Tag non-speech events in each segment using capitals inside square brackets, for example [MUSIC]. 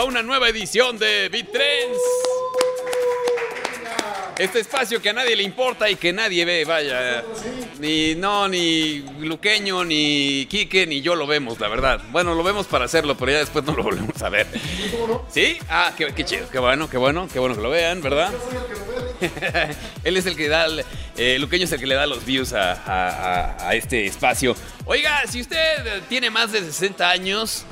a una nueva edición de BitTrends. Este espacio que a nadie le importa y que nadie ve, vaya. Ni no, ni Luqueño, ni Quique, ni yo lo vemos, la verdad. Bueno, lo vemos para hacerlo, pero ya después no lo [LAUGHS] volvemos a ver. ¿Sí? Ah, qué, qué chido, qué bueno, qué bueno, qué bueno que lo vean, ¿verdad? [LAUGHS] Él es el que da, eh, Luqueño es el que le da los views a, este espacio. Oiga, si usted tiene más de 60 años,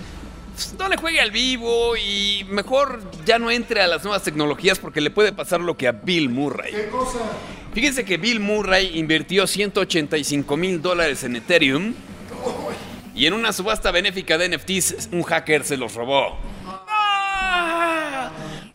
pues, no le juegue al vivo y mejor ya no entre a las nuevas tecnologías porque le puede pasar lo que a Bill Murray. ¿Qué cosa? Fíjense que Bill Murray invirtió 185 mil dólares en Ethereum y en una subasta benéfica de NFTs un hacker se los robó. ¡Ah!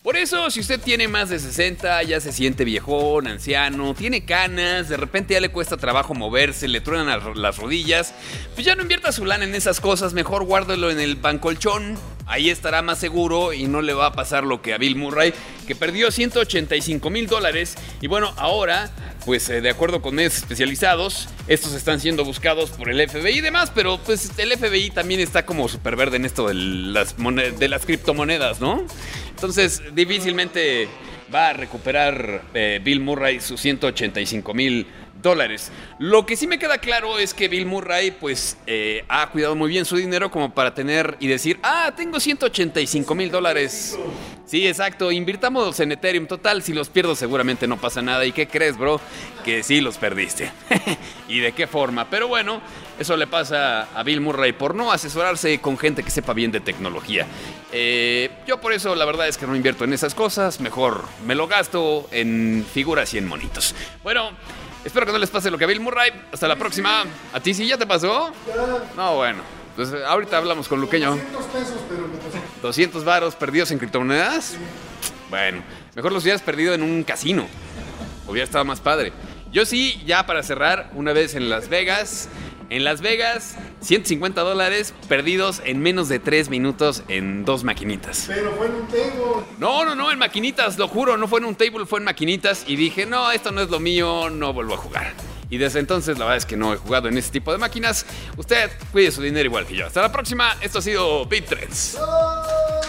Por eso, si usted tiene más de 60, ya se siente viejón, anciano, tiene canas, de repente ya le cuesta trabajo moverse, le truenan las- las rodillas, pues ya no invierta su lana en esas cosas, mejor guárdelo en el bancolchón. Ahí estará más seguro y no le va a pasar lo que a Bill Murray, que perdió 185 mil dólares. Y bueno, ahora, pues eh, de acuerdo con medios especializados, estos están siendo buscados por el FBI y demás, pero pues el FBI también está como súper verde en esto de las, de las criptomonedas, ¿no? Entonces, difícilmente va a recuperar eh, Bill Murray sus 185 mil dólares. Lo que sí me queda claro es que Bill Murray, pues, eh, ha cuidado muy bien su dinero como para tener y decir, ah, tengo 185 mil dólares. Sí, exacto, invirtamos en Ethereum. Total, si los pierdo seguramente no pasa nada. ¿Y qué crees, bro? Que sí los perdiste. [LAUGHS] ¿Y de qué forma? Pero bueno, eso le pasa a Bill Murray por no asesorarse con gente que sepa bien de tecnología. Eh, yo por eso la verdad es que no invierto en esas cosas. Mejor me lo gasto en figuras y en monitos. Bueno, espero que no les pase lo que a Bill Murray. Hasta la próxima. ¿A ti sí ya te pasó? No, bueno. Eh, ahorita hablamos con Luqueño. 200 pesos, pero me pasó. 200 varos perdidos en criptomonedas. Bueno, mejor los hubieras perdido en un casino. Hubiera estado más padre. Yo sí, ya para cerrar, una vez en Las Vegas. En Las Vegas, 150 dólares perdidos en menos de 3 minutos en dos maquinitas. Pero fue en un table. No, no, no, en maquinitas, lo juro, no fue en un table, fue en maquinitas. Y dije, no, esto no es lo mío, no vuelvo a jugar. Y desde entonces, la verdad es que no he jugado en ese tipo de máquinas. Usted cuide su dinero igual que yo. Hasta la próxima, esto ha sido BitTrends. ¡Oh!